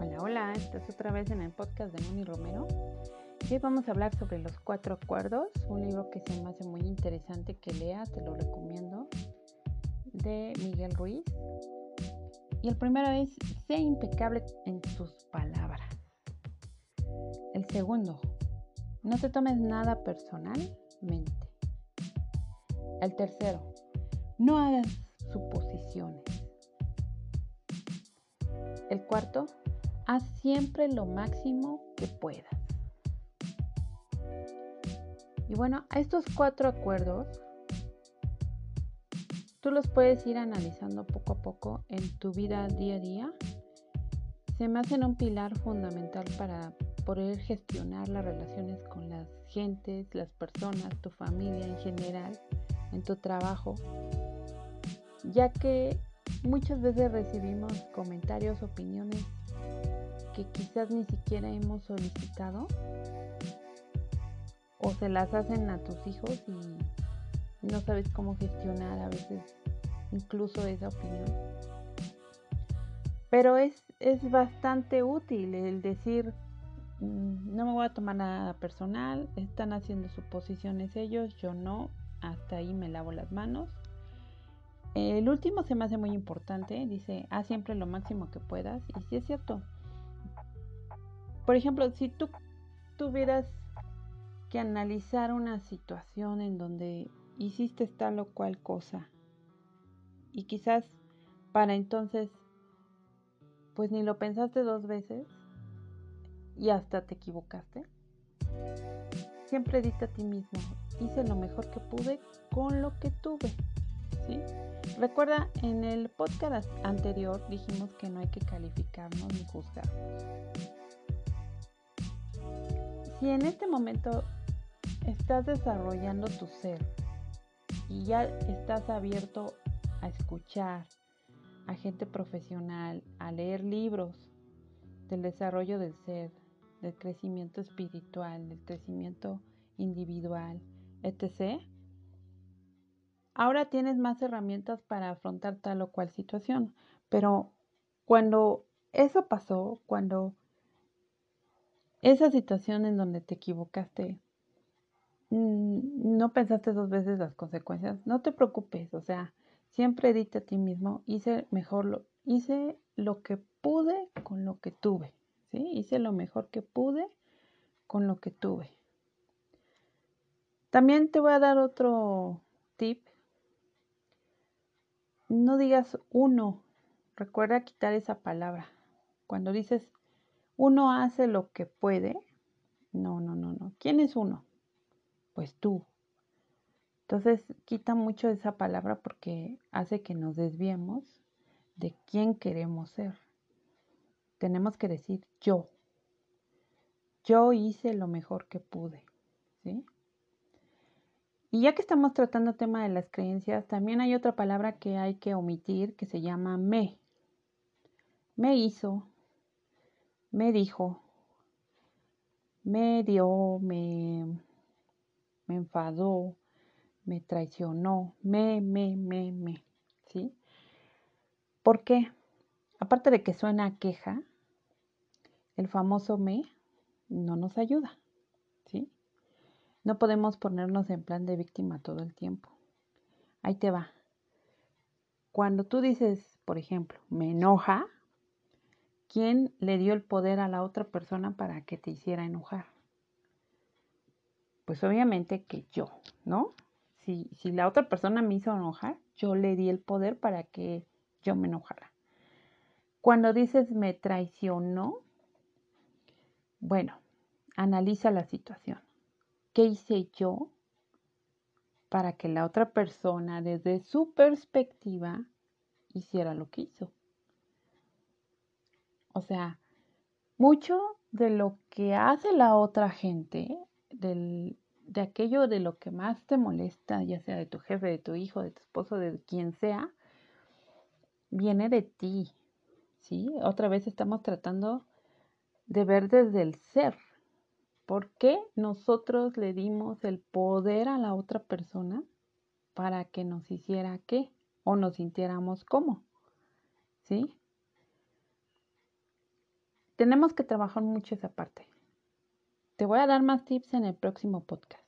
Hola, hola, estás otra vez en el podcast de Moni Romero. Hoy vamos a hablar sobre los cuatro acuerdos, un libro que se me hace muy interesante que lea, te lo recomiendo, de Miguel Ruiz. Y el primero es, sé impecable en tus palabras. El segundo, no te tomes nada personalmente. El tercero, no hagas suposiciones. El cuarto, haz siempre lo máximo que puedas. Y bueno, a estos cuatro acuerdos, tú los puedes ir analizando poco a poco en tu vida día a día. Se me hacen un pilar fundamental para poder gestionar las relaciones con las gentes, las personas, tu familia en general, en tu trabajo, ya que muchas veces recibimos comentarios, opiniones que quizás ni siquiera hemos solicitado o se las hacen a tus hijos y no sabes cómo gestionar a veces incluso esa opinión. Pero es, es bastante útil el decir, mm, no me voy a tomar nada personal, están haciendo suposiciones ellos, yo no, hasta ahí me lavo las manos. El último se me hace muy importante, dice, haz siempre lo máximo que puedas, y sí es cierto, por ejemplo, si tú tuvieras que analizar una situación en donde hiciste tal o cual cosa y quizás para entonces pues ni lo pensaste dos veces y hasta te equivocaste. Siempre dite a ti mismo, hice lo mejor que pude con lo que tuve. Recuerda, en el podcast anterior dijimos que no hay que calificarnos ni juzgarnos. Si en este momento estás desarrollando tu ser y ya estás abierto a escuchar a gente profesional, a leer libros del desarrollo del ser, del crecimiento espiritual, del crecimiento individual, etc. Ahora tienes más herramientas para afrontar tal o cual situación, pero cuando eso pasó, cuando esa situación en donde te equivocaste, mm, no pensaste dos veces las consecuencias, no te preocupes, o sea, siempre dite a ti mismo, hice mejor lo, hice lo que pude con lo que tuve, ¿sí? Hice lo mejor que pude con lo que tuve. También te voy a dar otro tip. No digas uno, recuerda quitar esa palabra. Cuando dices uno hace lo que puede. No, no, no, no. ¿Quién es uno? Pues tú. Entonces quita mucho esa palabra porque hace que nos desviemos de quién queremos ser. Tenemos que decir yo. Yo hice lo mejor que pude. ¿Sí? Y ya que estamos tratando el tema de las creencias, también hay otra palabra que hay que omitir que se llama me. Me hizo, me dijo, me dio, me, me enfadó, me traicionó, me, me, me, me, ¿sí? ¿Por qué? Aparte de que suena a queja, el famoso me no nos ayuda, ¿sí? No podemos ponernos en plan de víctima todo el tiempo. Ahí te va. Cuando tú dices, por ejemplo, me enoja, ¿Quién le dio el poder a la otra persona para que te hiciera enojar? Pues obviamente que yo, ¿no? Si, si la otra persona me hizo enojar, yo le di el poder para que yo me enojara. Cuando dices me traicionó, bueno, analiza la situación. ¿Qué hice yo para que la otra persona desde su perspectiva hiciera lo que hizo? O sea, mucho de lo que hace la otra gente, de aquello de lo que más te molesta, ya sea de tu jefe, de tu hijo, de tu esposo, de quien sea, viene de ti. ¿Sí? Otra vez estamos tratando de ver desde el ser. ¿Por qué nosotros le dimos el poder a la otra persona para que nos hiciera qué? O nos sintiéramos cómo? ¿Sí? Tenemos que trabajar mucho esa parte. Te voy a dar más tips en el próximo podcast.